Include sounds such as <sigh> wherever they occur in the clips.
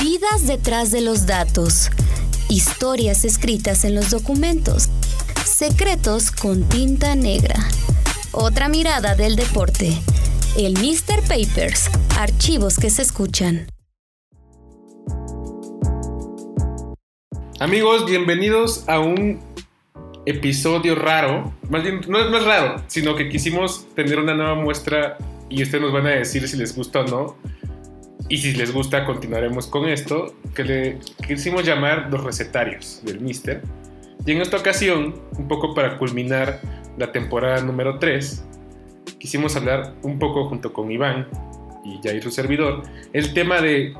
Vidas detrás de los datos. Historias escritas en los documentos. Secretos con tinta negra. Otra mirada del deporte. El Mr. Papers. Archivos que se escuchan. Amigos, bienvenidos a un episodio raro. Más bien, no es más raro, sino que quisimos tener una nueva muestra y ustedes nos van a decir si les gusta o no. Y si les gusta, continuaremos con esto, que le quisimos llamar los recetarios del Mister. Y en esta ocasión, un poco para culminar la temporada número 3, quisimos hablar un poco junto con Iván y Jair, su servidor, el tema de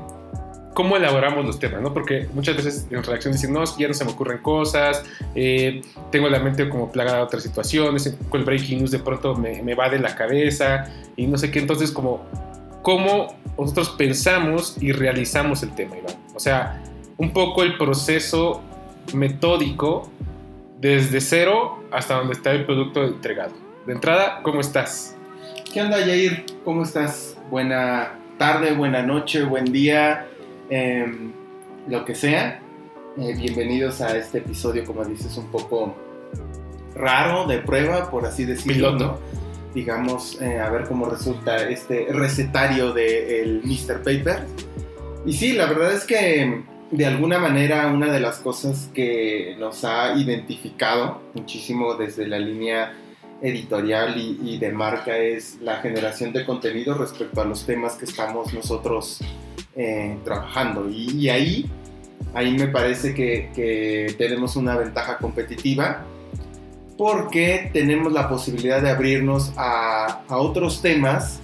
cómo elaboramos los temas, ¿no? Porque muchas veces en redacción dicen, no, ya no se me ocurren cosas, eh, tengo la mente como plagada de otras situaciones, con el breaking news de pronto me, me va de la cabeza y no sé qué, entonces como cómo nosotros pensamos y realizamos el tema, Iván. O sea, un poco el proceso metódico desde cero hasta donde está el producto entregado. De entrada, ¿cómo estás? ¿Qué onda, Jair? ¿Cómo estás? Buena tarde, buena noche, buen día, em, lo que sea. Eh, bienvenidos a este episodio, como dices, un poco raro, de prueba, por así decirlo. Piloto. ¿no? Digamos, eh, a ver cómo resulta este recetario del Mr. Paper. Y sí, la verdad es que de alguna manera una de las cosas que nos ha identificado muchísimo desde la línea editorial y, y de marca es la generación de contenido respecto a los temas que estamos nosotros eh, trabajando. Y, y ahí, ahí me parece que, que tenemos una ventaja competitiva porque tenemos la posibilidad de abrirnos a, a otros temas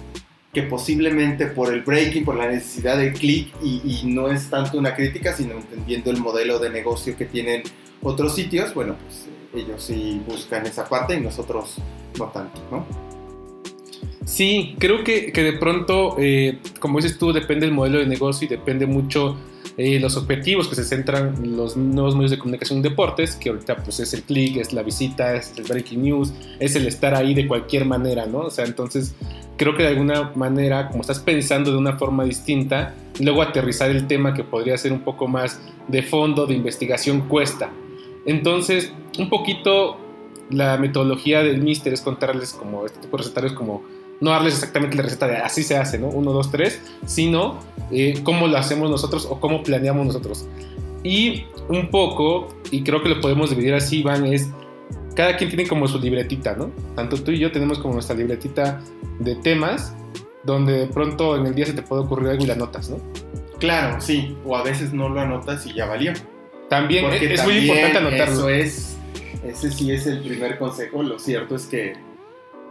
que posiblemente por el breaking, por la necesidad de clic, y, y, no es tanto una crítica, sino entendiendo el modelo de negocio que tienen otros sitios, bueno, pues ellos sí buscan esa parte y nosotros no tanto, ¿no? Sí, creo que, que de pronto, eh, como dices tú, depende el modelo de negocio y depende mucho eh, los objetivos que se centran en los nuevos medios de comunicación deportes, que ahorita pues es el click, es la visita, es el breaking news, es el estar ahí de cualquier manera, ¿no? O sea, entonces creo que de alguna manera, como estás pensando de una forma distinta, luego aterrizar el tema que podría ser un poco más de fondo, de investigación, cuesta. Entonces, un poquito la metodología del Mister es contarles como este tipo de recetarios como no darles exactamente la receta de así se hace, ¿no? Uno, dos, tres, sino eh, cómo lo hacemos nosotros o cómo planeamos nosotros. Y un poco, y creo que lo podemos dividir así, Iván, es cada quien tiene como su libretita, ¿no? Tanto tú y yo tenemos como nuestra libretita de temas, donde de pronto en el día se te puede ocurrir algo y la anotas, ¿no? Claro, sí, o a veces no lo anotas y ya valió. También Porque es también muy importante anotarlo. Eso es, ese sí es el primer consejo. Lo cierto es que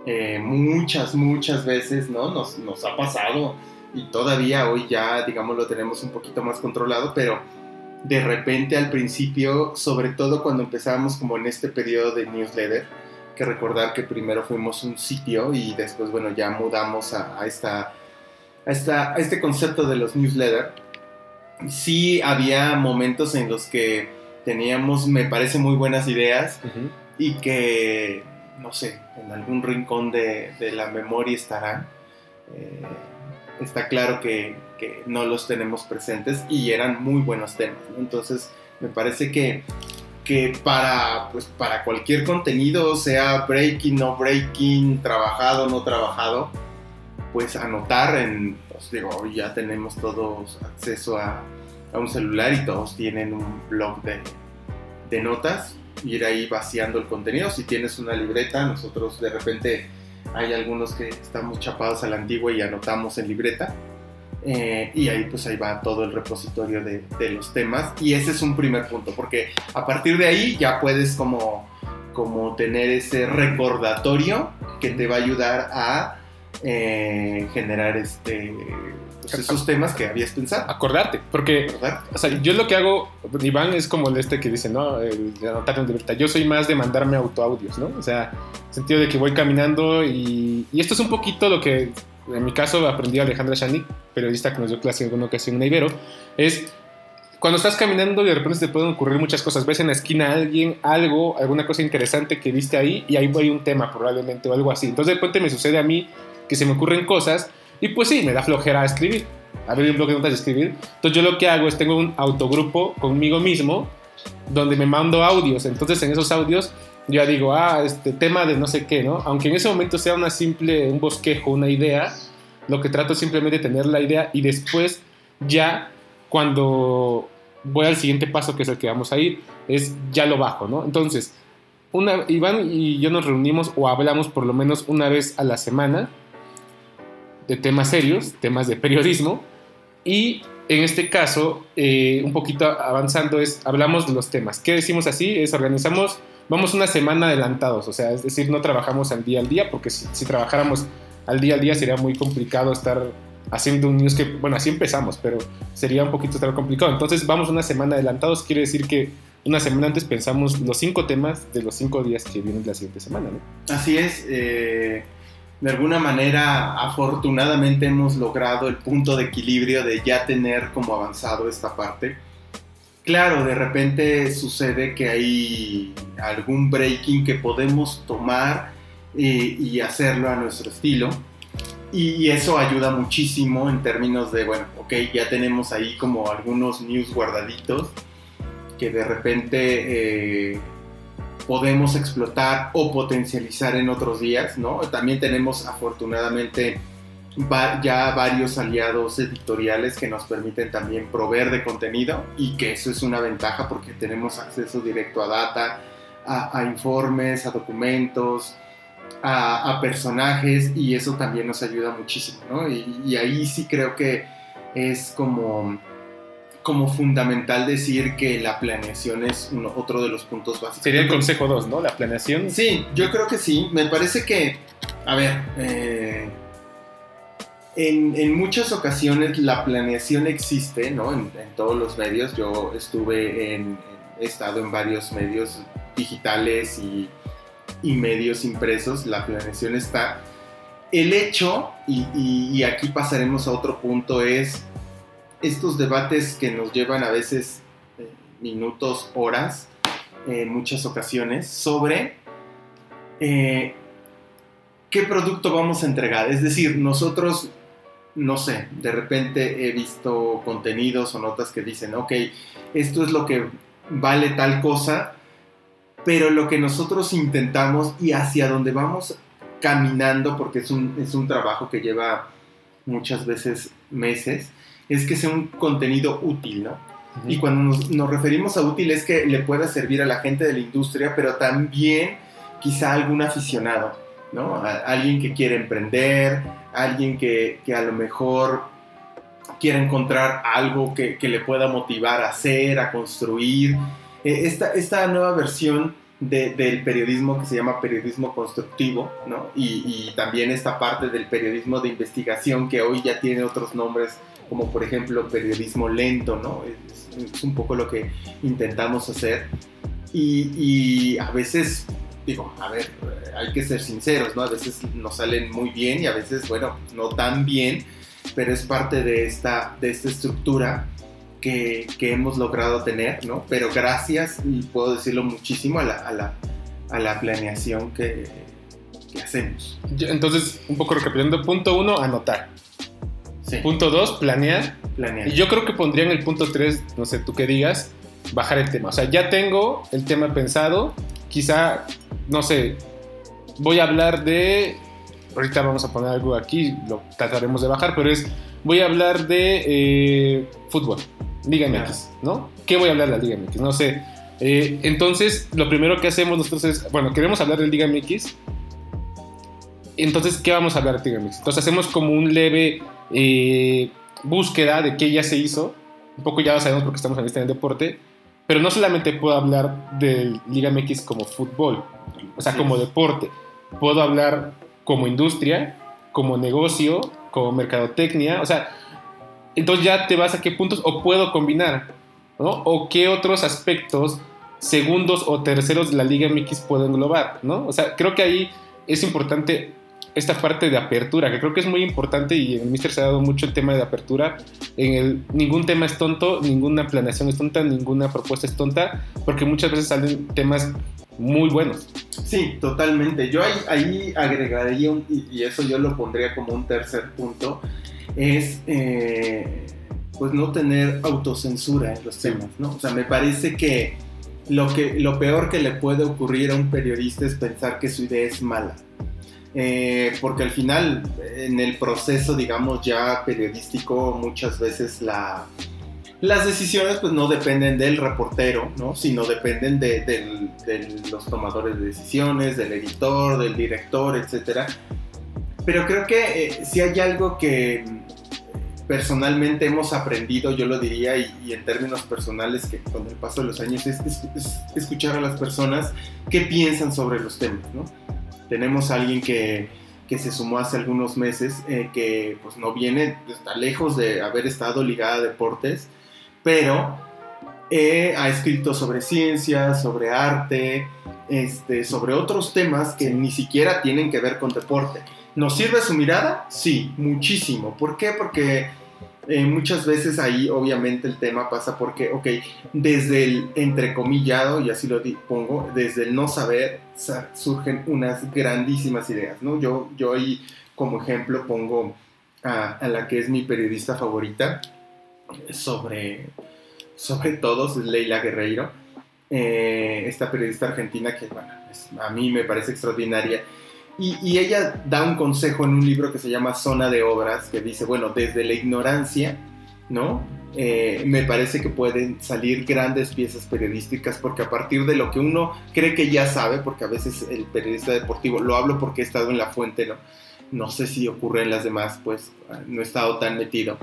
eh, muchas, muchas veces, ¿no? Nos, nos ha pasado y todavía hoy ya, digamos, lo tenemos un poquito más controlado, pero de repente al principio, sobre todo cuando empezamos como en este periodo de newsletter, que recordar que primero fuimos un sitio y después, bueno, ya mudamos a, a esta, a, esta, a este concepto de los newsletters. Sí había momentos en los que teníamos, me parece, muy buenas ideas y que, no sé, en algún rincón de, la memoria estarán. Eh, está claro que, no los tenemos presentes y eran muy buenos temas. Entonces, me parece que, que para, pues, para cualquier contenido, sea breaking, no breaking, trabajado, no trabajado, pues anotar en, pues digo, ya tenemos todos acceso a, a un celular y todos tienen un blog de, de notas ir ahí vaciando el contenido. Si tienes una libreta, nosotros de repente hay algunos que estamos chapados a la antigua y anotamos en libreta. Eh, y ahí pues ahí va todo el repositorio de, los temas. Y ese es un primer punto, porque a partir de ahí ya puedes como, como tener ese recordatorio que te va a ayudar a eh, generar este, pues esos temas que habías pensado. Acordarte, porque Acordarte. o sea, yo lo que hago, Iván es como el este que dice, ¿no? El de anotar en libertad. Yo soy más de mandarme autoaudios, ¿no? O sea, sentido de que voy caminando y, y esto es un poquito lo que en mi caso aprendí a Alejandra Shani, periodista que nos dio clase en alguna ocasión en Ibero, es cuando estás caminando y de repente te pueden ocurrir muchas cosas. Ves en la esquina a alguien, algo, alguna cosa interesante que viste ahí y ahí hay un tema probablemente o algo así. Entonces de repente me sucede a mí que se me ocurren cosas y pues sí, me da flojera escribir. Abrir un bloque de notas y escribir. Entonces yo lo que hago es tengo un autogrupo conmigo mismo donde me mando audios. Entonces en esos audios yo digo, ah, este tema de no sé qué, ¿no? Aunque en ese momento sea una simple, un bosquejo, una idea, lo que trato es simplemente tener la idea y después ya cuando voy al siguiente paso que es el que vamos a ir, es ya lo bajo, ¿no? Entonces, una, Iván y yo nos reunimos o hablamos por lo menos una vez a la semana de temas serios, temas de periodismo, y en este caso, eh, un poquito avanzando, es hablamos de los temas. ¿Qué decimos así? Es organizamos, vamos una semana adelantados, o sea, es decir, no trabajamos al día al día, porque si, si trabajáramos al día al día sería muy complicado estar haciendo un news que, bueno, así empezamos, pero sería un poquito tan complicado. Entonces vamos una semana adelantados, quiere decir que una semana antes pensamos los cinco temas de los cinco días que vienen la siguiente semana, ¿no? Así es. Eh, de alguna manera, afortunadamente hemos logrado el punto de equilibrio de ya tener como avanzado esta parte. Claro, de repente sucede que hay algún breaking que podemos tomar eh, y hacerlo a nuestro estilo y eso ayuda muchísimo en términos de, bueno, ok, ya tenemos ahí como algunos news guardaditos que de repente eh, podemos explotar o potencializar en otros días, ¿no? También tenemos afortunadamente ya varios aliados editoriales que nos permiten también proveer de contenido y que eso es una ventaja porque tenemos acceso directo a data, a informes, a documentos, a, personajes y eso también nos ayuda muchísimo, ¿no? Y, ahí sí creo que es como, como fundamental decir que la planeación es otro de los puntos básicos. Sería el consejo 2, ¿no? La planeación. Sí, yo creo que sí. Me parece que, a ver, eh, en, muchas ocasiones la planeación existe, ¿no? En, todos los medios. Yo estuve en, he estado en varios medios digitales y y medios impresos, la planeación está. El hecho, y, aquí pasaremos a otro punto, es estos debates que nos llevan a veces eh, minutos, horas, en muchas ocasiones, sobre eh, qué producto vamos a entregar. Es decir, nosotros, no sé, de repente he visto contenidos o notas que dicen, ok, esto es lo que vale tal cosa, pero lo que nosotros intentamos y hacia donde vamos caminando, porque es un, es un trabajo que lleva muchas veces meses, es que sea un contenido útil, ¿no? Y cuando nos, referimos a útil es que le pueda servir a la gente de la industria, pero también quizá a algún aficionado, ¿no? alguien que quiere emprender, alguien que, que, a lo mejor quiere encontrar algo que, que, le pueda motivar a hacer, a construir. Eh, esta, esta nueva versión del periodismo que se llama periodismo constructivo, ¿no? Y, también esta parte del periodismo de investigación que hoy ya tiene otros nombres, como por ejemplo periodismo lento, ¿no? Es, un poco lo que intentamos hacer. Y, y, a veces, digo, a ver, hay que ser sinceros, ¿no? A veces nos salen muy bien y a veces, bueno, no tan bien, pero es parte de esta, de esta estructura que, hemos logrado tener, ¿no? Pero gracias, y puedo decirlo muchísimo, a la, a la, a la planeación que, que, hacemos. Entonces, un poco recapitulando, punto uno, anotar. Sí. Punto dos, planear. Planear. Y yo creo que pondría en el punto tres, no sé, tú qué digas, bajar el tema. O sea, ya tengo el tema pensado, quizá, no sé, voy a hablar de... Ahorita vamos a poner algo aquí, lo trataremos de bajar, pero es, voy a hablar de eh, fútbol. Liga MX, ¿no? ¿Qué voy a hablar de la Liga MX? No sé. Eh, entonces, lo primero que hacemos nosotros es, bueno, queremos hablar de Liga MX. Entonces, ¿qué vamos a hablar de Liga MX? Entonces, hacemos como un leve eh, búsqueda de qué ya se hizo. Un poco ya lo sabemos porque estamos en este deporte. Pero no solamente puedo hablar de Liga MX como fútbol, o sea, como deporte. Puedo hablar como industria, como negocio, como mercadotecnia. O sea, entonces ya te vas a qué puntos o puedo combinar, ¿no? O qué otros aspectos segundos o terceros de la Liga MX puedo englobar, ¿no? O sea, creo que ahí es importante esta parte de apertura, que creo que es muy importante y el Mister se ha dado mucho el tema de apertura. En el ningún tema es tonto, ninguna planeación es tonta, ninguna propuesta es tonta, porque muchas veces salen temas muy buenos. Sí, totalmente. Yo ahí, ahí agregaría, un, y, eso yo lo pondría como un tercer punto, es eh, pues no tener autocensura en los temas, ¿no? O sea, me parece que lo, que lo peor que le puede ocurrir a un periodista es pensar que su idea es mala. Eh, porque al final, en el proceso, digamos, ya periodístico, muchas veces la, las decisiones pues no dependen del reportero, ¿no? sino dependen de, los tomadores de decisiones, del editor, del director, etc. Pero creo que eh, si hay algo que personalmente hemos aprendido, yo lo diría, y, en términos personales, que con el paso de los años es, escuchar a las personas qué piensan sobre los temas. ¿no? Tenemos a alguien que, que se sumó hace algunos meses, eh, que pues no viene, está lejos de haber estado ligada a deportes, pero eh, ha escrito sobre ciencia, sobre arte, este, sobre otros temas que ni siquiera tienen que ver con deporte. ¿Nos sirve su mirada? Sí, muchísimo. ¿Por qué? Porque eh, muchas veces ahí obviamente el tema pasa porque, ok, desde el entrecomillado, y así lo pongo, desde el no saber surgen unas grandísimas ideas, ¿no? Yo, yo ahí como ejemplo pongo a, la que es mi periodista favorita, sobre, sobre todos, Leila Guerreiro, eh, esta periodista argentina que bueno, a mí me parece extraordinaria. Y, ella da un consejo en un libro que se llama Zona de Obras, que dice, bueno, desde la ignorancia, ¿no? Eh, me parece que pueden salir grandes piezas periodísticas porque a partir de lo que uno cree que ya sabe, porque a veces el periodista deportivo, lo hablo porque he estado en la fuente, ¿no? No sé si ocurre en las demás, pues no he estado tan metido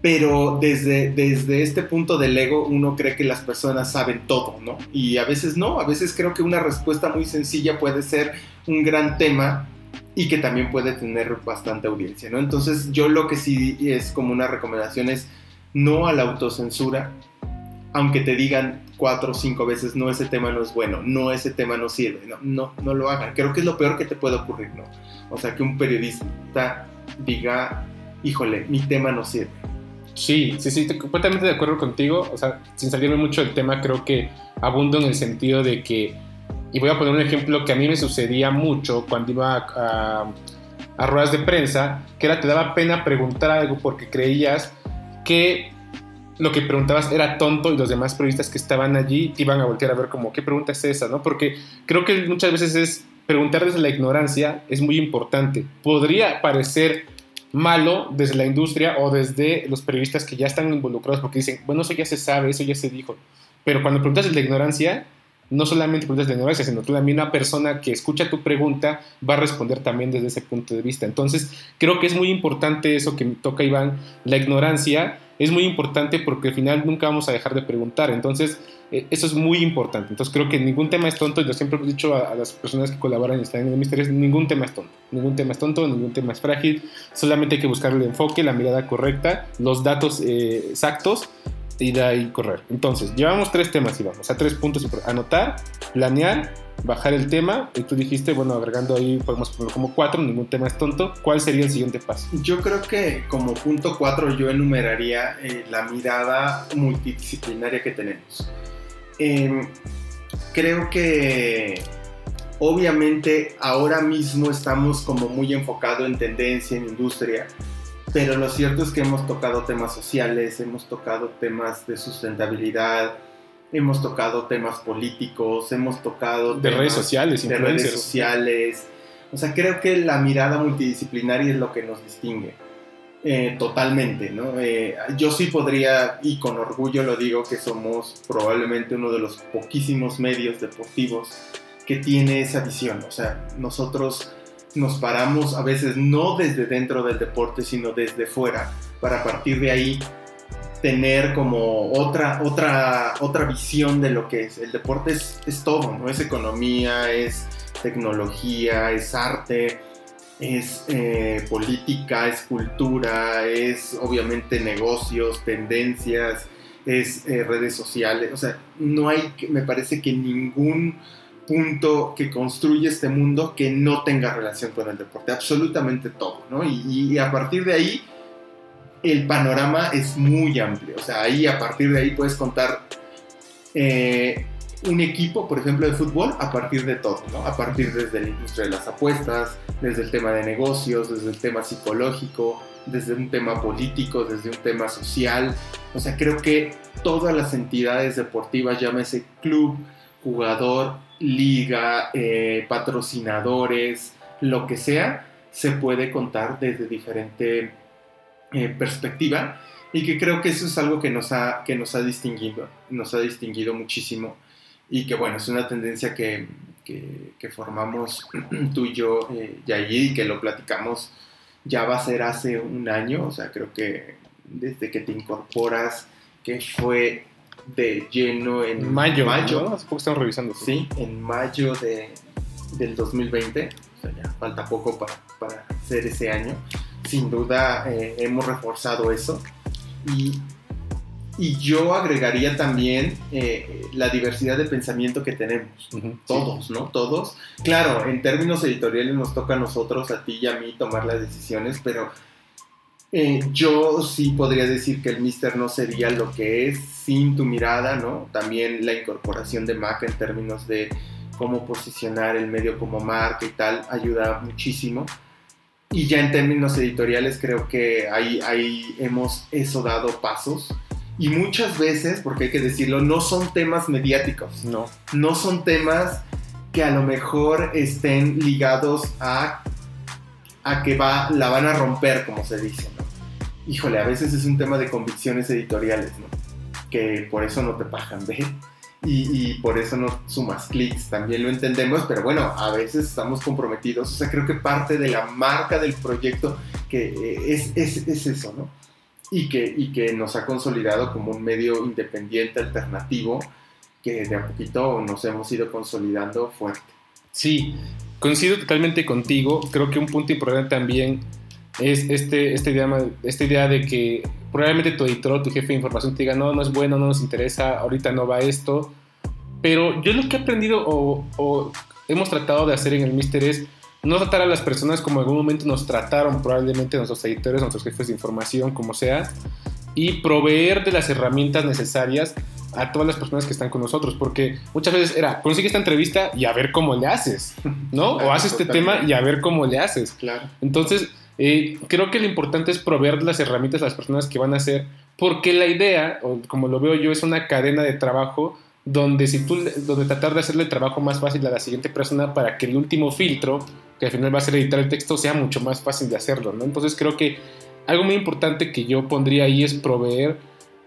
pero desde, desde este punto del ego uno cree que las personas saben todo, ¿no? Y a veces no, a veces creo que una respuesta muy sencilla puede ser un gran tema y que también puede tener bastante audiencia, ¿no? Entonces yo lo que sí es como una recomendación es no a la autocensura, aunque te digan cuatro o cinco veces, no, ese tema no es bueno, no, ese tema no sirve, no, no, no lo hagan. Creo que es lo peor que te puede ocurrir, ¿no? O sea, que un periodista diga, híjole, mi tema no sirve Sí, sí, sí, completamente de acuerdo contigo. O sea, sin salirme mucho del tema, creo que abundo en el sentido de que, y voy a poner un ejemplo que a mí me sucedía mucho cuando iba a, a, ruedas de prensa, que era te daba pena preguntar algo porque creías que lo que preguntabas era tonto y los demás periodistas que estaban allí te iban a voltear a ver como, ¿qué pregunta es esa? ¿no? Porque creo que muchas veces es preguntar desde la ignorancia es muy importante. Podría parecer malo desde la industria o desde los periodistas que ya están involucrados porque dicen, bueno, eso ya se sabe, eso ya se dijo. Pero cuando preguntas desde la ignorancia, no solamente preguntas de ignorancia, sino tú también una persona que escucha tu pregunta va a responder también desde ese punto de vista. Entonces, creo que es muy importante eso que toca Iván, la ignorancia es muy importante porque al final nunca vamos a dejar de preguntar. Entonces, eh, eso es muy importante. Entonces, creo que ningún tema es tonto. Yo siempre he dicho a, las personas que colaboran en el misterio, ningún tema es tonto. Ningún tema es tonto, ningún tema es frágil. Solamente hay que buscar el enfoque, la mirada correcta, los datos eh, exactos y de ahí correr. Entonces, llevamos tres temas y vamos, o sea, tres puntos. Anotar, planear bajar el tema y tú dijiste, bueno, agregando ahí podemos ponerlo como cuatro, ningún tema es tonto. ¿Cuál sería el siguiente paso? Yo creo que como punto cuatro yo enumeraría eh, la mirada multidisciplinaria que tenemos. Em, creo que obviamente ahora mismo estamos como muy enfocados en tendencia, en industria, pero lo cierto es que hemos tocado temas sociales, hemos tocado temas de sustentabilidad, hemos tocado temas políticos, hemos tocado de redes sociales, de redes sociales. O sea, creo que la mirada multidisciplinaria es lo que nos distingue. Eh, totalmente, ¿no? Eh, yo sí podría, y con orgullo lo digo, que somos probablemente uno de los poquísimos medios deportivos que tiene esa visión. O sea, nosotros nos paramos a veces no desde dentro del deporte, sino desde fuera, para partir de ahí tener como otra, otra, otra visión de lo que es. El deporte es, es todo, ¿no? Es economía, es tecnología, es arte, es eh, política, es cultura, es obviamente negocios, tendencias, es eh, redes sociales. O sea, no hay, me parece que ningún punto que construye este mundo que no tenga relación con el deporte, absolutamente todo, ¿no? Y, a partir de ahí el panorama es muy amplio, o sea, ahí a partir de ahí puedes contar eh, un equipo, por ejemplo, de fútbol a partir de todo, ¿no? A partir desde la industria de las apuestas, desde el tema de negocios, desde el tema psicológico, desde un tema político, desde un tema social. O sea, creo que todas las entidades deportivas, llámese club, jugador, liga, eh, patrocinadores, lo que sea, se puede contar desde diferente eh, perspectiva. Y que creo que eso es algo que nos ha, que nos ha distinguido, nos ha distinguido muchísimo. Y que bueno, es una tendencia que, que, formamos <clears throat> tú y yo, eh, y que lo platicamos ya va a ser hace un año, o sea, creo que desde que te incorporas, que fue de lleno en mayo. mayo ¿no? Hace poco estamos revisando. Sí, en mayo de, del 2020, o sea, ya falta poco para, para ser ese año. Sin duda eh, hemos reforzado eso. Y, y yo agregaría también eh, la diversidad de pensamiento que tenemos. Todos, ¿no? Todos. Claro, en términos editoriales nos toca a nosotros, a ti y a mí, tomar las decisiones, pero eh, yo sí podría decir que el Mister no sería lo que es sin tu mirada, ¿no? También la incorporación de Mac en términos de cómo posicionar el medio como marca y tal ayuda muchísimo. Y ya en términos editoriales creo que ahí, ahí hemos eso dado pasos. Y muchas veces, porque hay que decirlo, no son temas mediáticos. No. No son temas que a lo mejor estén ligados a, a que va, la van a romper, como se dice. Híjole, a veces es un tema de convicciones editoriales, ¿no? Que por eso no te pagan ver y, por eso no sumas clics, también lo entendemos, pero bueno, a veces estamos comprometidos, o sea, creo que parte de la marca del proyecto que eh, es, es, es eso, ¿no? Y que, y que nos ha consolidado como un medio independiente, alternativo, que de a poquito nos hemos ido consolidando fuerte. Sí, coincido totalmente contigo, creo que un punto importante también es este, este, idea, esta idea de que probablemente tu editor o tu jefe de información te diga, no, no es bueno, no nos interesa, ahorita no va esto. Pero yo lo que he aprendido o, hemos tratado de hacer en el Mister es no tratar a las personas como en algún momento nos trataron probablemente nuestros editores, nuestros jefes de información, como sea, y proveer de las herramientas necesarias a todas las personas que están con nosotros, porque muchas veces era, consigue esta entrevista y a ver cómo le haces, ¿no? o haces este tema y a ver cómo le haces. Claro. Entonces, eh, creo que lo importante es proveer las herramientas a las personas que van a hacer, porque la idea, o como lo veo yo, es una cadena de trabajo donde si tú donde tratar de hacerle el trabajo más fácil a la siguiente persona para que el último filtro, que al final va a ser editar el texto, sea mucho más fácil de hacerlo, ¿no? Entonces creo que algo muy importante que yo pondría ahí es proveer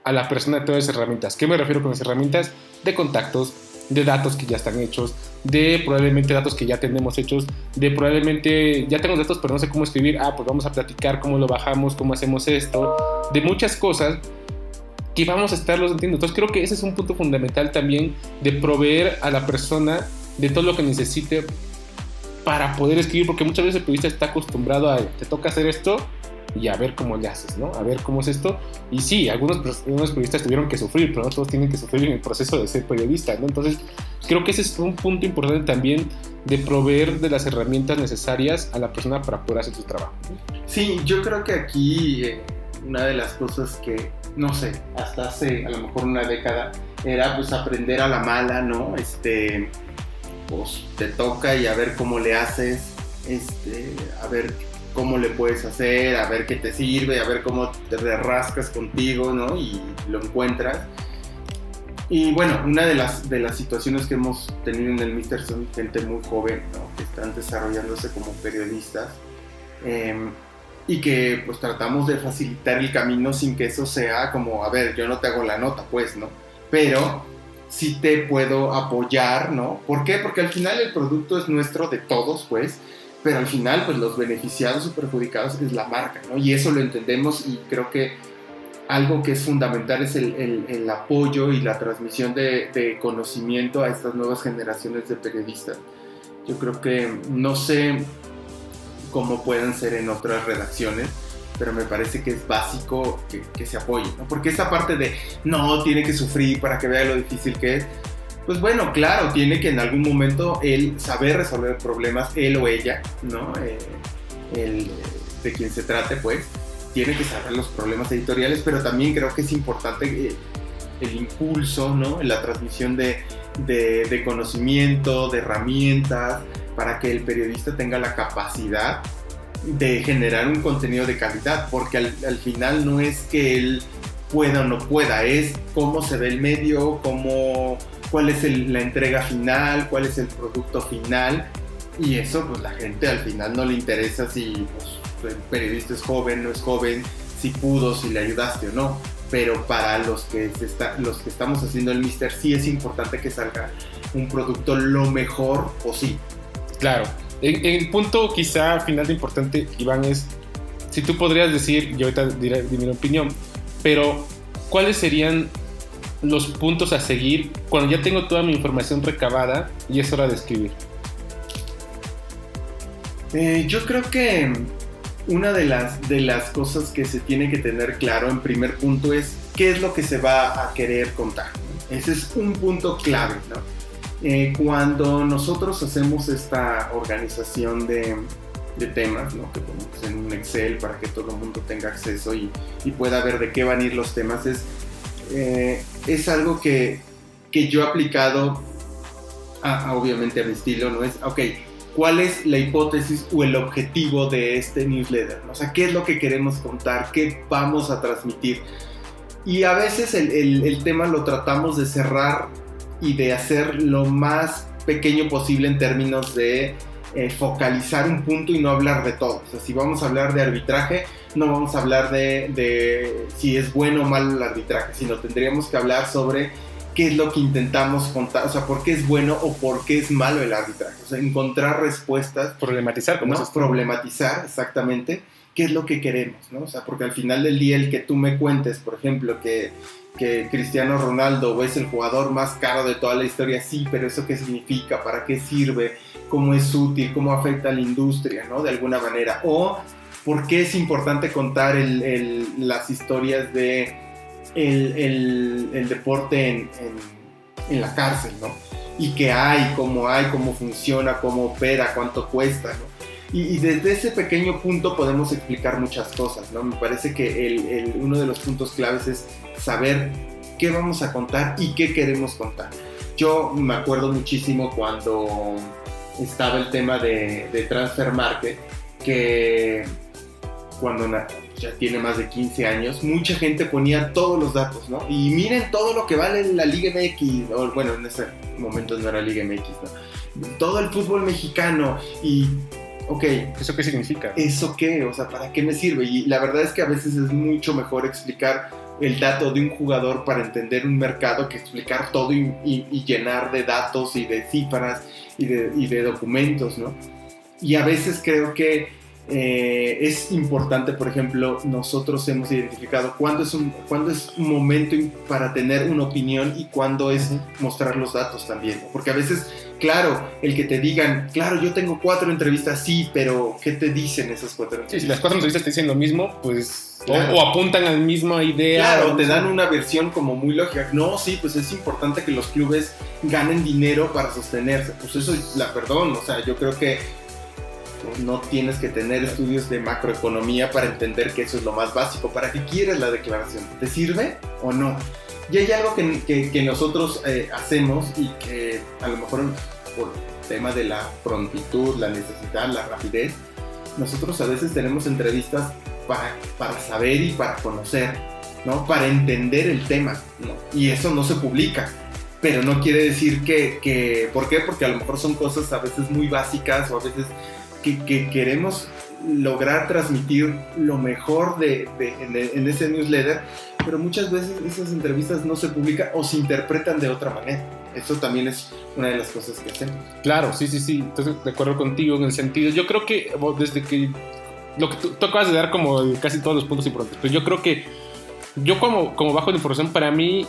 a la persona todas las herramientas. ¿Qué me refiero con las herramientas? De contactos, de datos que ya están hechos, de probablemente datos que ya tenemos hechos, de probablemente ya tengo datos pero no sé cómo escribir, ah, pues vamos a platicar cómo lo bajamos, cómo hacemos esto, de muchas cosas que vamos a estarlos entiendo. Entonces creo que ese es un punto fundamental también de proveer a la persona de todo lo que necesite para poder escribir, porque muchas veces el periodista está acostumbrado a, te toca hacer esto, y a ver cómo le haces, ¿no? A ver cómo es esto. Y sí, algunos, periodistas tuvieron que sufrir, pero no todos tienen que sufrir en el proceso de ser periodista, ¿no? Entonces, creo que ese es un punto importante también de proveer de las herramientas necesarias a la persona para poder hacer su trabajo. Sí, yo creo que aquí eh, una de las cosas que, no sé, hasta hace a lo mejor una década, era pues aprender a la mala, ¿no? Este, pues te toca y a ver cómo le haces, este, a ver cómo le puedes hacer, a ver qué te sirve, a ver cómo te rascas contigo, ¿no? Y lo encuentras. Y bueno, una de las, de las situaciones que hemos tenido en el Mister son gente muy joven, ¿no? Que están desarrollándose como periodistas. Em, y que pues tratamos de facilitar el camino sin que eso sea como, a ver, yo no te hago la nota, pues, ¿no? Pero sí te puedo apoyar, ¿no? ¿Por qué? Porque al final el producto es nuestro de todos, pues pero al final pues los beneficiados o perjudicados es la marca, ¿no? Y eso lo entendemos y creo que algo que es fundamental es el, el, apoyo y la transmisión de, de, conocimiento a estas nuevas generaciones de periodistas. Yo creo que no sé cómo pueden ser en otras redacciones, pero me parece que es básico que, que se apoye, ¿no? Porque esa parte de no, tiene que sufrir para que vea lo difícil que es, pues bueno, claro, tiene que en algún momento él saber resolver problemas, él o ella, ¿no? Eh, el, de quien se trate, pues, tiene que saber los problemas editoriales, pero también creo que es importante eh, el impulso, ¿no? La transmisión de, conocimiento, de herramientas, para que el periodista tenga la capacidad de generar un contenido de calidad, porque al final no es que él pueda o no pueda, es cómo se ve el medio, cómo cuál es la entrega final, cuál es el producto final. Y eso, pues la gente al final no le interesa si pues, el periodista es joven, no es joven, si pudo, si le ayudaste o no. Pero para los que, está, los que estamos haciendo el Mister, sí es importante que salga un producto lo mejor posible. Claro. El, punto quizá final de importante, Iván, es si tú podrías decir, yo ahorita diré mi opinión, pero ¿cuáles serían los puntos a seguir cuando ya tengo toda mi información recabada y es hora de escribir? Eh, yo creo que una de las, de las cosas que se tiene que tener claro en primer punto es qué es lo que se va a querer contar. Ese es un punto clave. Eh, cuando nosotros hacemos esta organización de, temas, ¿no? que ponemos en un Excel para que todo el mundo tenga acceso y, y pueda ver de qué van a ir los temas, es eh, es algo que, que, yo he aplicado, a, obviamente a mi estilo, ¿no? Es, ok, ¿cuál es la hipótesis o el objetivo de este newsletter? O sea, ¿qué es lo que queremos contar? ¿Qué vamos a transmitir? Y a veces el, el, el tema lo tratamos de cerrar y de hacer lo más pequeño posible en términos de eh, focalizar un punto y no hablar de todo. O sea, si vamos a hablar de arbitraje, no vamos a hablar de, si es bueno o malo el arbitraje, sino tendríamos que hablar sobre qué es lo que intentamos contar, o sea, por qué es bueno o por qué es malo el arbitraje. O sea, encontrar respuestas. Problematizar, como ¿no? Problematizar, exactamente, qué es lo que queremos, ¿no? O sea, porque al final del día el que tú me cuentes, por ejemplo, que que Cristiano Ronaldo es el jugador más caro de toda la historia, sí, pero eso qué significa, para qué sirve, cómo es útil, cómo afecta a la industria, ¿no? De alguna manera. O por qué es importante contar las historias de el, deporte en, en, la cárcel, ¿no? Y qué hay, cómo hay, cómo funciona, cómo opera, cuánto cuesta, ¿no? Y, desde ese pequeño punto podemos explicar muchas cosas, ¿no? Me parece que el, uno de los puntos claves es saber qué vamos a contar y qué queremos contar. Yo me acuerdo muchísimo cuando estaba el tema de, de Transfer Market, que cuando ya tiene más de 15 años, mucha gente ponía todos los datos, ¿no? Y miren todo lo que vale la Liga MX, o bueno, en ese momento no era Liga MX, ¿no? Todo el fútbol mexicano y ok. ¿Eso qué significa? ¿Eso qué? O sea, ¿para qué me sirve? Y la verdad es que a veces es mucho mejor explicar el dato de un jugador para entender un mercado que explicar todo y, llenar de datos y de cifras y de, y de documentos, ¿no? Y a veces creo que eh, es importante, por ejemplo, nosotros hemos identificado cuándo es, un, cuándo es un momento para tener una opinión y cuándo es mostrar los datos también. Porque a veces, claro, el que te digan, claro, yo tengo cuatro entrevistas, sí, pero ¿qué te dicen esas cuatro entrevistas? si las cuatro entrevistas te dicen lo mismo, pues... O, apuntan a la misma idea. Claro, te dan una versión como muy lógica. No, sí, pues es importante que los clubes ganen dinero para sostenerse. Pues eso, la perdón, o sea, yo creo que no tienes que tener estudios de macroeconomía para entender que eso es lo más básico. ¿Para qué quieres la declaración? ¿Te sirve o no? Y hay algo que, nosotros eh, hacemos y que a lo mejor por tema de la prontitud, la necesidad, la rapidez, nosotros a veces tenemos entrevistas para, para saber y para conocer, ¿no? Para entender el tema, Y eso no se publica pero no quiere decir que, que, ¿por qué? Porque a lo mejor son cosas a veces muy básicas o a veces que, queremos lograr transmitir lo mejor de, en, ese newsletter, pero muchas veces esas entrevistas no se publican o se interpretan de otra manera. Eso también es una de las cosas que hacemos. Claro, sí, sí, sí. Entonces, de acuerdo contigo en el sentido. Yo creo que desde que. Lo que tú, acabas de dar como casi todos los puntos importantes. Pero yo creo que. Yo, como, como bajo de información, para mí.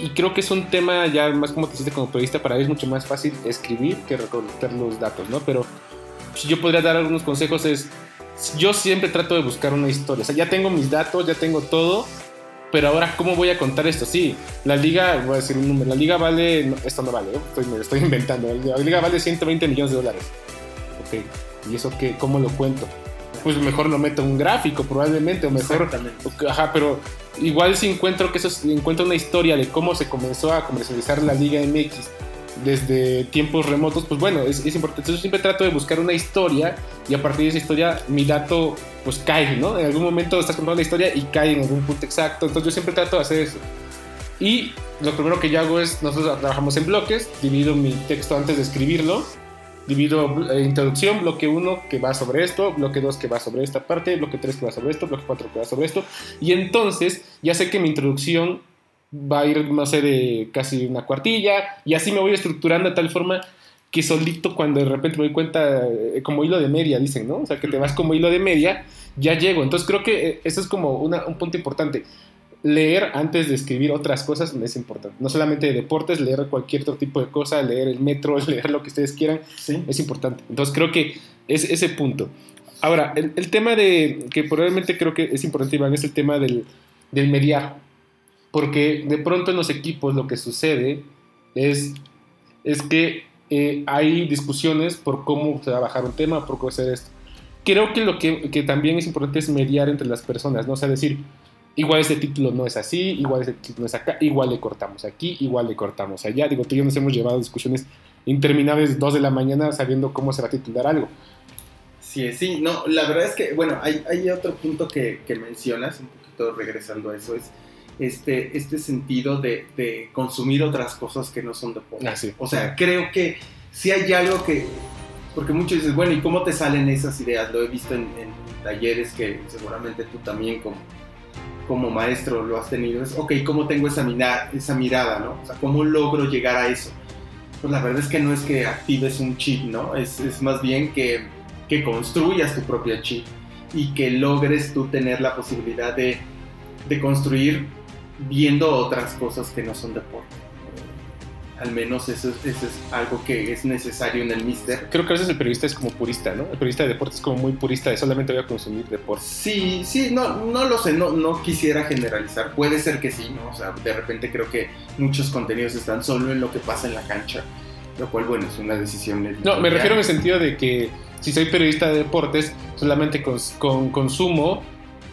Y creo que es un tema ya más como te hiciste como periodista. Para mí es mucho más fácil escribir que recolectar los datos, ¿no? Pero si yo podría dar algunos consejos es, yo siempre trato de buscar una historia. O sea, ya tengo mis datos, ya tengo todo, pero ahora, ¿cómo voy a contar esto? Sí, la liga, voy a decir un número, la liga vale, no, esto no vale, ¿eh? estoy, me lo estoy <laughs> inventando, la liga vale 120 millones de dólares. Ok, ¿y eso qué? ¿Cómo lo cuento? Pues mejor lo meto en un gráfico, probablemente, o mejor. Ajá, pero igual si encuentro que eso es, encuentro una historia de cómo se comenzó a comercializar la Liga MX desde tiempos remotos, pues bueno, es, es, importante. Yo siempre trato de buscar una historia y a partir de esa historia mi dato pues cae, ¿no? En algún momento estás contando la historia y cae en algún punto exacto. Entonces yo siempre trato de hacer eso. Y lo primero que yo hago es, nosotros trabajamos en bloques, divido mi texto antes de escribirlo, divido eh, introducción, bloque 1 que va sobre esto, bloque 2 que va sobre esta parte, bloque 3 que va sobre esto, bloque 4 que va sobre esto. Y entonces ya sé que mi introducción va a ir, no sé, de casi una cuartilla, y así me voy estructurando de tal forma que solito cuando de repente me doy cuenta, eh, como hilo de media, dicen, ¿no? O sea, que te vas como hilo de media, ya llego. Entonces creo que eh, eso es como una, un punto importante. Leer antes de escribir otras cosas es importante. No solamente de deportes, leer cualquier otro tipo de cosa, leer el metro, <laughs> leer lo que ustedes quieran, ¿Sí? es importante. Entonces creo que es ese punto. Ahora, el, el, tema de, que probablemente creo que es importante, Iván, es el tema del, del mediar porque de pronto en los equipos lo que sucede es, es que eh, hay discusiones por cómo se va a bajar un tema, por cómo hacer esto. Creo que lo que, que, también es importante es mediar entre las personas, ¿no? O sea, decir, igual ese título no es así, igual ese título no es acá, igual le cortamos aquí, igual le cortamos allá. Digo, tú y yo nos hemos llevado discusiones interminables dos de la mañana sabiendo cómo se va a titular algo. Sí, sí, no, la verdad es que, bueno, hay, hay otro punto que, que mencionas, un poquito regresando a eso, es este, este sentido de, de consumir otras cosas que no son deporte. Ah, sí. O sea, creo que si hay algo que... Porque muchos dicen, bueno, ¿y cómo te salen esas ideas? Lo he visto en, en talleres que seguramente tú también como, como maestro lo has tenido. Es, ok, ¿cómo tengo esa, mirada, esa mirada, no? O sea, ¿cómo logro llegar a eso? Pues la verdad es que no es que actives un chip, ¿no? Es, es más bien que, que construyas tu propia chip y que logres tú tener la posibilidad de, de construir viendo otras cosas que no son deporte. Al menos eso, eso, es algo que es necesario en el Mister. Creo que a veces el periodista es como purista, ¿no? El periodista de deportes es como muy purista de solamente voy a consumir deporte. Sí, sí, no, no lo sé, no, no quisiera generalizar. Puede ser que sí, ¿no? O sea, de repente creo que muchos contenidos están solo en lo que pasa en la cancha, lo cual, bueno, es una decisión editorial. No, me refiero en el sentido de que si soy periodista de deportes, solamente con, con consumo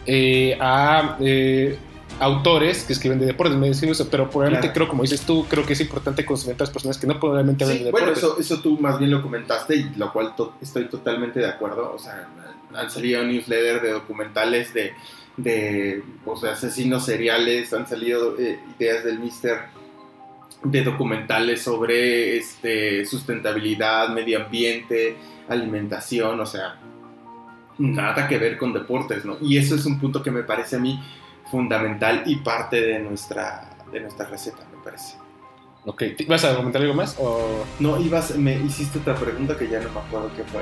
eh, a... Eh, autores que escriben de deportes, me dicen eso, pero probablemente claro. creo, como dices tú, creo que es importante consumir a otras personas que no probablemente hablan sí, de bueno, deportes. eso, eso tú más bien lo comentaste y lo cual to estoy totalmente de acuerdo. O sea, han salido newsletters de documentales de, de pues, asesinos seriales, han salido eh, ideas del Mister de documentales sobre este, sustentabilidad, medio ambiente, alimentación, o sea, nada que ver con deportes, ¿no? Y eso es un punto que me parece a mí fundamental y parte de nuestra, de nuestra receta, me parece. Ok, ¿vas a comentar algo más? O... No, ibas, me hiciste otra pregunta que ya no me acuerdo qué fue,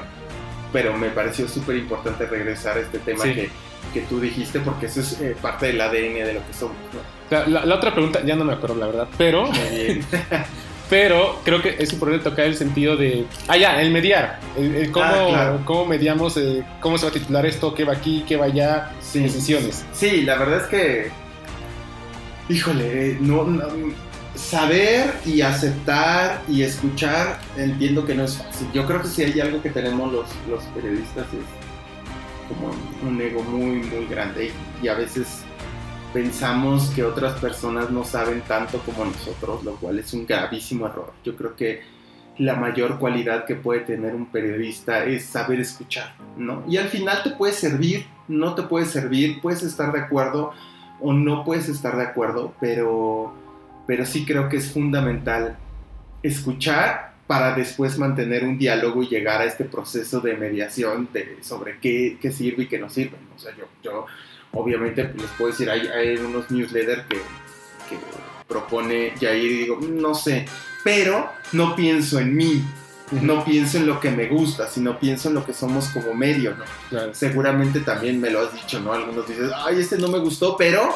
pero me pareció súper importante regresar a este tema sí. que, que, tú dijiste porque eso es eh, parte del ADN de lo que somos. ¿no? La, la, la, otra pregunta, ya no me acuerdo la verdad, pero... <laughs> pero creo que es importante tocar el sentido de. Ah, ya, el mediar. El, el cómo, ah, claro. cómo mediamos, eh, cómo se va a titular esto, qué va aquí, qué va allá, sí. decisiones. Sí, la verdad es que. Híjole, no, no, saber y aceptar y escuchar, entiendo que no es fácil. Yo creo que si hay algo que tenemos los, los periodistas es como un ego muy, muy grande y, y a veces pensamos que otras personas no saben tanto como nosotros, lo cual es un gravísimo error. Yo creo que la mayor cualidad que puede tener un periodista es saber escuchar, ¿no? Y al final te puede servir, no te puede servir, puedes estar de acuerdo o no puedes estar de acuerdo, pero, pero sí creo que es fundamental escuchar para después mantener un diálogo y llegar a este proceso de mediación de, sobre qué, qué sirve y qué no sirve. O sea, yo, yo obviamente pues, les puedo decir, hay, hay unos newsletters que, que, propone Jair y digo, no sé, pero no pienso en mí, no pienso en lo que me gusta, sino pienso en lo que somos como medio, ¿no? Claro. Seguramente también me lo has dicho, ¿no? Algunos dicen, ay, este no me gustó, pero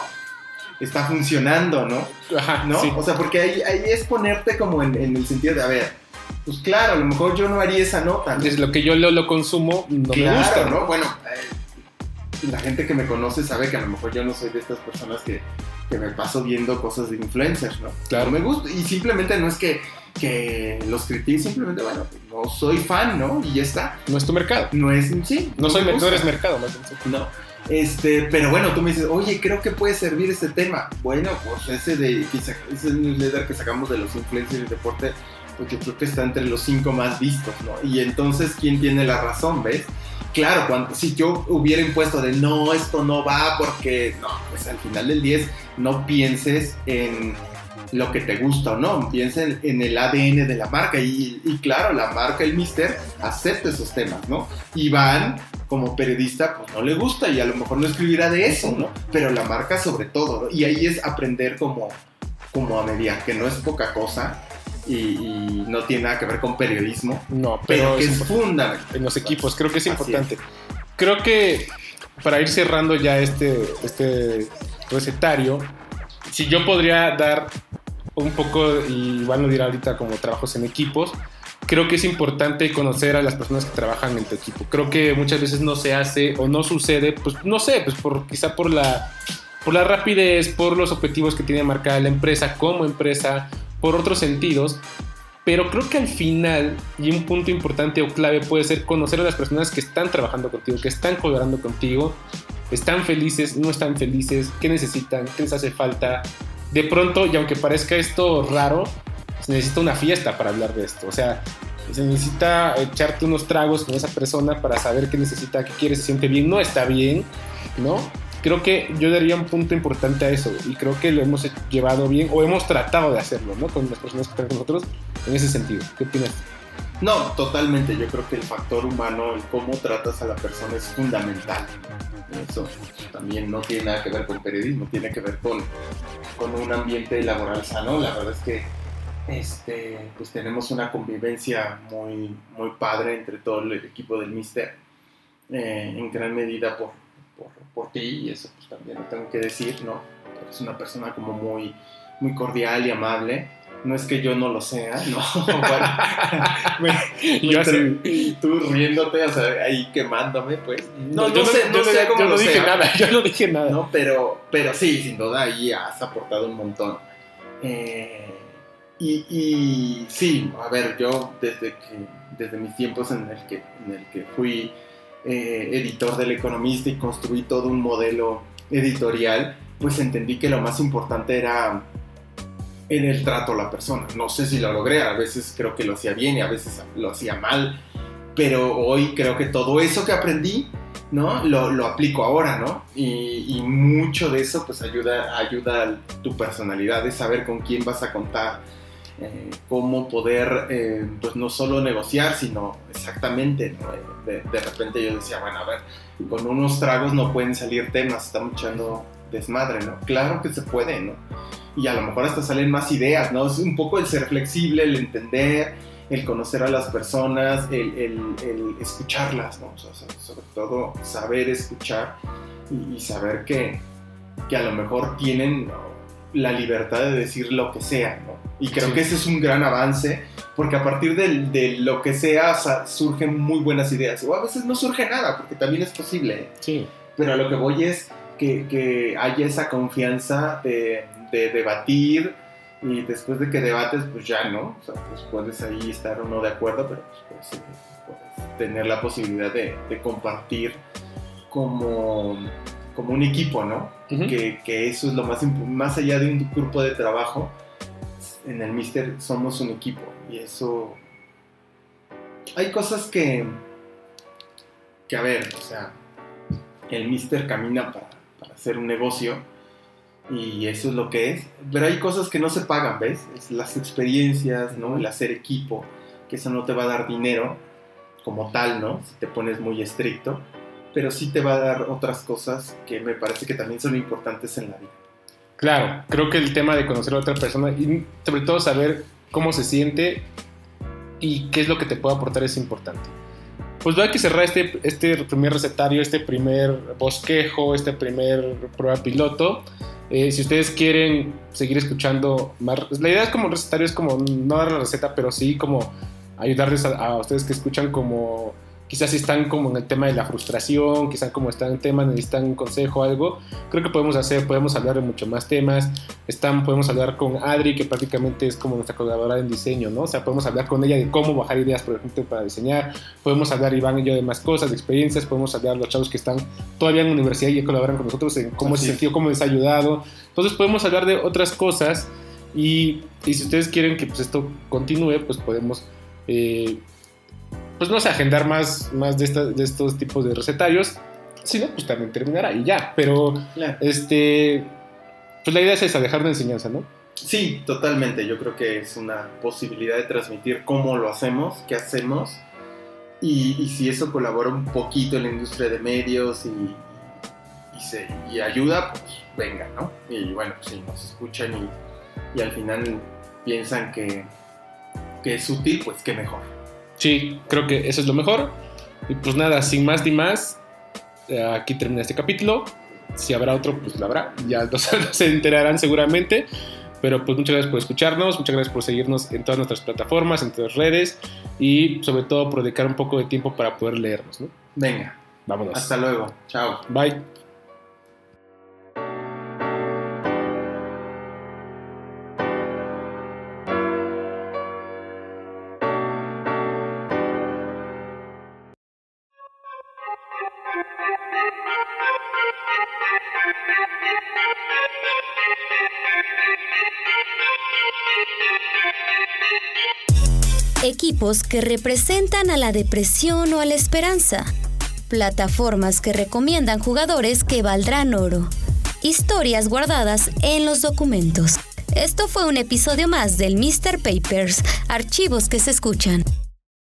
está funcionando, ¿no? Ajá, ¿No? sí. O sea, porque ahí, ahí es ponerte como en, en, el sentido de, a ver, pues claro, a lo mejor yo no haría esa nota. ¿no? Desde lo que yo lo, lo consumo, no claro, me gusta. ¿no? Bueno, eh, la gente que me conoce sabe que a lo mejor yo no soy de estas personas que, que me paso viendo cosas de influencers, ¿no? Claro. No me gusta. Y simplemente no es que, que los critique, simplemente, bueno, no soy fan, ¿no? Y ya está. No es tu mercado. No es, sí. No, soy, me gusta. eres mercado, más bien. No. Este, pero bueno, tú me dices, oye, creo que puede servir este tema. Bueno, pues ese de ese newsletter que sacamos de los influencers de deporte, pues yo creo que está entre los cinco más vistos, ¿no? Y entonces, ¿quién tiene la razón, ves? Claro, si yo hubiera impuesto de no, esto no va porque, no, pues al final del 10 no pienses en lo que te gusta o no, piensa en, el ADN de la marca y, y claro, la marca, el mister, acepta esos temas, ¿no? Iván, como periodista, pues no le gusta y a lo mejor no escribirá de eso, ¿no? Pero la marca sobre todo, ¿no? Y ahí es aprender como, como a mediar, que no es poca cosa y, y no tiene nada que ver con periodismo, No, pero, pero que es es fundamental. en los equipos. Creo que es importante. Creo que para ir cerrando ya este, este recetario, si yo podría dar un poco, y Iván lo dirá ahorita como trabajos en equipos, creo que es importante conocer a las personas que trabajan en tu equipo. Creo que muchas veces no se hace o no sucede, pues no sé, pues por, quizá por la, por la rapidez, por los objetivos que tiene marcada la empresa como empresa, por otros sentidos. Pero creo que al final, y un punto importante o clave puede ser conocer a las personas que están trabajando contigo, que están colaborando contigo, están felices, no están felices, qué necesitan, qué les hace falta. De pronto, y aunque parezca esto raro, se necesita una fiesta para hablar de esto. O sea, se necesita echarte unos tragos con esa persona para saber qué necesita, qué quiere, se siente bien, no está bien, ¿no? Creo que yo daría un punto importante a eso y creo que lo hemos llevado bien o hemos tratado de hacerlo, ¿no? Con las personas que están con nosotros en ese sentido. ¿Qué opinas? No, totalmente. Yo creo que el factor humano, el cómo tratas a la persona es fundamental. Eso también no tiene nada que ver con periodismo, tiene que ver con, con un ambiente laboral sano. La verdad es que este, pues tenemos una convivencia muy, muy padre entre todo el equipo del Mister, eh, en gran medida por, por, ti, y eso pues también lo tengo que decir, ¿no? Es una persona como muy, muy cordial y amable. No es que yo no lo sea, ¿no? <laughs> Bueno, Y yo así- tú riéndote, o sea, ahí quemándome, pues. No, no, yo sé, no yo sé cómo yo lo no dije sea. nada, <laughs> yo no dije nada. ¿no? Pero, pero sí, sin duda ahí has aportado un montón. Eh, y, y sí, a ver, yo desde que desde mis tiempos en el que, en el que fui eh, editor del Economista y construí todo un modelo editorial, pues entendí que lo más importante era en el trato a la persona. No sé si lo logré, a veces creo que lo hacía bien y a veces lo hacía mal, pero hoy creo que todo eso que aprendí ¿no? Lo, aplico ahora, ¿no? Y, y mucho de eso pues ayuda, ayuda a tu personalidad, de saber con quién vas a contar, eh, cómo poder, eh, pues no solo negociar, sino exactamente, ¿no? De, repente yo decía, bueno, a ver, con unos tragos no pueden salir temas, estamos echando desmadre, ¿no? Claro que se puede, ¿no? Y a lo mejor hasta salen más ideas, ¿no? Es un poco el ser flexible, el entender, el conocer a las personas, el, escucharlas, ¿no? Sobre todo saber escuchar y, y saber que, que, a lo mejor tienen ¿no? La libertad de decir lo que sea, ¿no? Y creo sí. que ese es un gran avance, porque a partir de, de lo que sea surgen muy buenas ideas, o a veces no surge nada, porque también es posible, ¿eh? Sí. Pero a lo que voy es que, que haya esa confianza de, de debatir, y después de que debates, pues ya no, o sea, pues puedes ahí estar o no de acuerdo, pero pues puedes tener la posibilidad de, de, compartir como, como un equipo, ¿no? Que, eso es lo más más allá de un grupo de trabajo, en el Mister somos un equipo y eso... Hay cosas que, que a ver, o sea, el Mister camina para, para hacer un negocio, y eso es lo que es. Pero hay cosas que no se pagan, ¿ves? Es las experiencias, ¿no? El hacer equipo, que eso no te va a dar dinero como tal, ¿no? Si te pones muy estricto, pero sí te va a dar otras cosas que me parece que también son importantes en la vida. Claro, creo que el tema de conocer a otra persona y sobre todo saber cómo se siente y qué es lo que te puede aportar es importante. Pues hay que cerrar este, este primer recetario, este primer bosquejo, este primer prueba piloto. Eh, si ustedes quieren seguir escuchando más, la idea es como el recetario es como no dar la receta, pero sí como ayudarles a, a ustedes que escuchan como quizás si están como en el tema de la frustración, quizás como están en tema, necesitan un consejo algo, creo que podemos hacer, podemos hablar de mucho más temas, están, podemos hablar con Adri, que prácticamente es como nuestra colaboradora en diseño, ¿no? O sea, podemos hablar con ella de cómo bajar ideas, por ejemplo, para diseñar, podemos hablar Iván y yo de más cosas, de experiencias, podemos hablar los chavos que están todavía en la universidad y colaboran con nosotros en cómo se sentido, cómo les ha ayudado, entonces podemos hablar de otras cosas y, y si ustedes quieren que pues, esto continúe, pues podemos... Eh, pues no sé, agendar más, más de, de estos tipos de recetarios. Si no, pues también terminará y ya. Pero, este, pues la idea es esa, dejar una enseñanza, ¿no? Sí, totalmente. Yo creo que es una posibilidad de transmitir cómo lo hacemos, qué hacemos. Y, si eso colabora un poquito en la industria de medios y, y, se, y ayuda, pues venga, ¿no? Y bueno, pues si nos escuchan y, y al final piensan que, que es útil, pues qué mejor. Sí, creo que eso es lo mejor. Y pues nada, sin más ni más, eh, aquí termina este capítulo. Si habrá otro, pues lo habrá. Ya <laughs> se enterarán seguramente. Pero pues muchas gracias por escucharnos, muchas gracias por seguirnos en todas nuestras plataformas, en todas las redes y sobre todo por dedicar un poco de tiempo para poder leernos. ¿no? Venga, vámonos. Hasta luego. Chao. Bye. Que representan a la depresión o a la esperanza. Plataformas que recomiendan jugadores que valdrán oro. Historias guardadas en los documentos. Esto fue un episodio más del Mr. Papers, archivos que se escuchan.